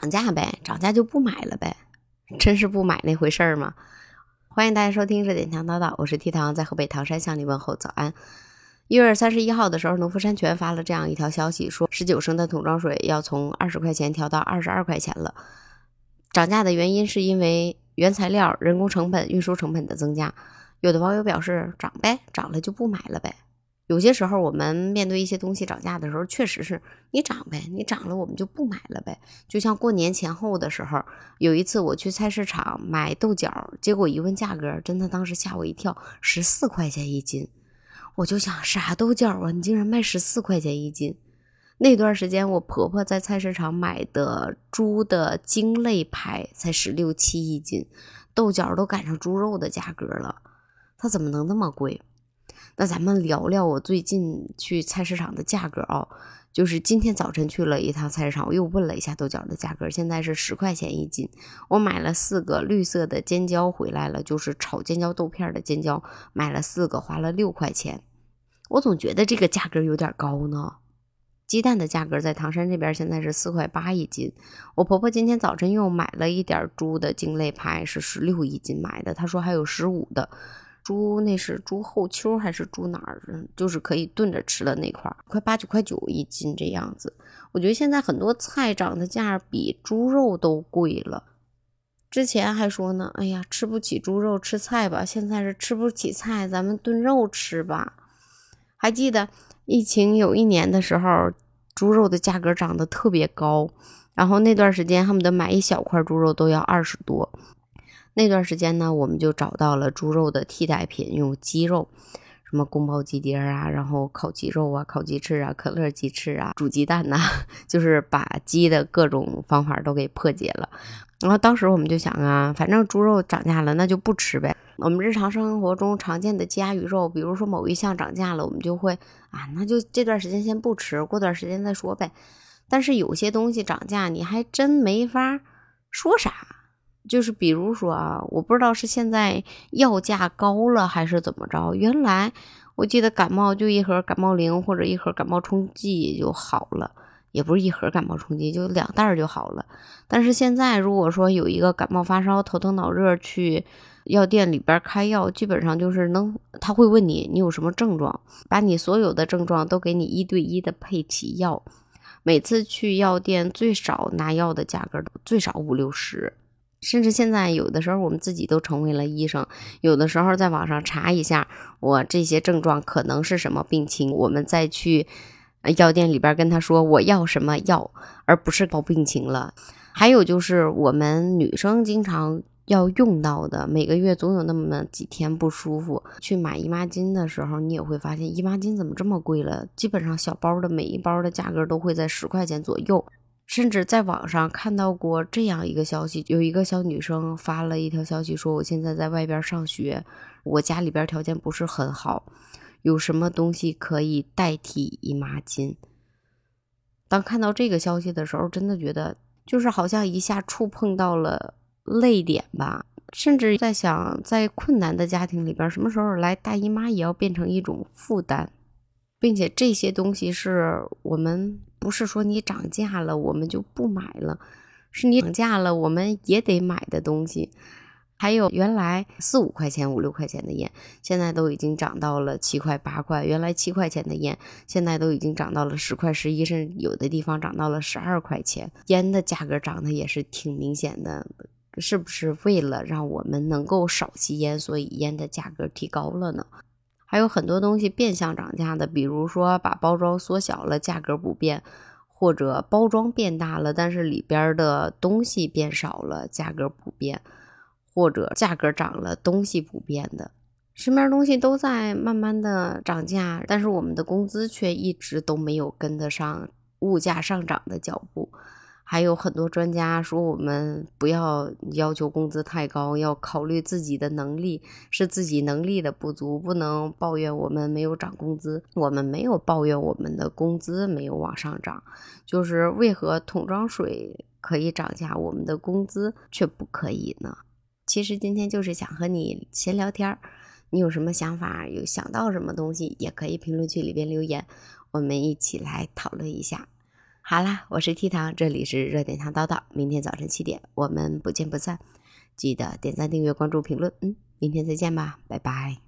涨价呗，涨价就不买了呗，真是不买那回事儿吗？欢迎大家收听热点强叨叨，我是 T 糖，在河北唐山向你问候早安。一月三十一号的时候，农夫山泉发了这样一条消息，说十九升的桶装水要从二十块钱调到二十二块钱了。涨价的原因是因为原材料、人工成本、运输成本的增加。有的网友表示涨呗，涨了就不买了呗。有些时候，我们面对一些东西涨价的时候，确实是你涨呗，你涨了我们就不买了呗。就像过年前后的时候，有一次我去菜市场买豆角，结果一问价格，真的当时吓我一跳，十四块钱一斤。我就想啥豆角啊，你竟然卖十四块钱一斤？那段时间我婆婆在菜市场买的猪的精肋排才十六七一斤，豆角都赶上猪肉的价格了，它怎么能那么贵？那咱们聊聊我最近去菜市场的价格啊，就是今天早晨去了一趟菜市场，我又问了一下豆角的价格，现在是十块钱一斤。我买了四个绿色的尖椒回来了，就是炒尖椒豆片的尖椒，买了四个，花了六块钱。我总觉得这个价格有点高呢。鸡蛋的价格在唐山这边现在是四块八一斤。我婆婆今天早晨又买了一点猪的精肋排，是十六一斤买的，她说还有十五的。猪那是猪后丘还是猪哪儿？就是可以炖着吃的那块，快八九块九一斤这样子。我觉得现在很多菜涨的价比猪肉都贵了。之前还说呢，哎呀，吃不起猪肉吃菜吧，现在是吃不起菜，咱们炖肉吃吧。还记得疫情有一年的时候，猪肉的价格涨得特别高，然后那段时间恨不得买一小块猪肉都要二十多。那段时间呢，我们就找到了猪肉的替代品，用鸡肉，什么宫保鸡丁啊，然后烤鸡肉啊，烤鸡翅啊，可乐鸡翅啊，煮鸡蛋呐，就是把鸡的各种方法都给破解了。然后当时我们就想啊，反正猪肉涨价了，那就不吃呗。我们日常生活中常见的鸡鸭鱼肉，比如说某一项涨价了，我们就会啊，那就这段时间先不吃，过段时间再说呗。但是有些东西涨价，你还真没法说啥。就是比如说啊，我不知道是现在药价高了还是怎么着。原来我记得感冒就一盒感冒灵或者一盒感冒冲剂就好了，也不是一盒感冒冲剂，就两袋就好了。但是现在如果说有一个感冒发烧、头疼脑热去药店里边开药，基本上就是能他会问你你有什么症状，把你所有的症状都给你一对一的配齐药。每次去药店最少拿药的价格最少五六十。甚至现在有的时候，我们自己都成为了医生。有的时候在网上查一下，我这些症状可能是什么病情，我们再去药店里边跟他说我要什么药，而不是报病情了。还有就是我们女生经常要用到的，每个月总有那么几天不舒服，去买姨妈巾的时候，你也会发现姨妈巾怎么这么贵了？基本上小包的每一包的价格都会在十块钱左右。甚至在网上看到过这样一个消息，有一个小女生发了一条消息说：“我现在在外边上学，我家里边条件不是很好，有什么东西可以代替姨妈巾？”当看到这个消息的时候，真的觉得就是好像一下触碰到了泪点吧。甚至在想，在困难的家庭里边，什么时候来大姨妈也要变成一种负担。并且这些东西是我们不是说你涨价了我们就不买了，是你涨价了我们也得买的东西。还有原来四五块钱、五六块钱的烟，现在都已经涨到了七块八块。原来七块钱的烟，现在都已经涨到了十块、十一，甚至有的地方涨到了十二块钱。烟的价格涨得也是挺明显的，是不是为了让我们能够少吸烟，所以烟的价格提高了呢？还有很多东西变相涨价的，比如说把包装缩小了，价格不变；或者包装变大了，但是里边的东西变少了，价格不变；或者价格涨了，东西不变的，身边东西都在慢慢的涨价，但是我们的工资却一直都没有跟得上物价上涨的脚步。还有很多专家说，我们不要要求工资太高，要考虑自己的能力，是自己能力的不足，不能抱怨我们没有涨工资。我们没有抱怨我们的工资没有往上涨，就是为何桶装水可以涨价，我们的工资却不可以呢？其实今天就是想和你闲聊天儿，你有什么想法，有想到什么东西，也可以评论区里边留言，我们一起来讨论一下。好啦，我是 T 糖，这里是热点糖叨叨。明天早晨七点，我们不见不散。记得点赞、订阅、关注、评论。嗯，明天再见吧，拜拜。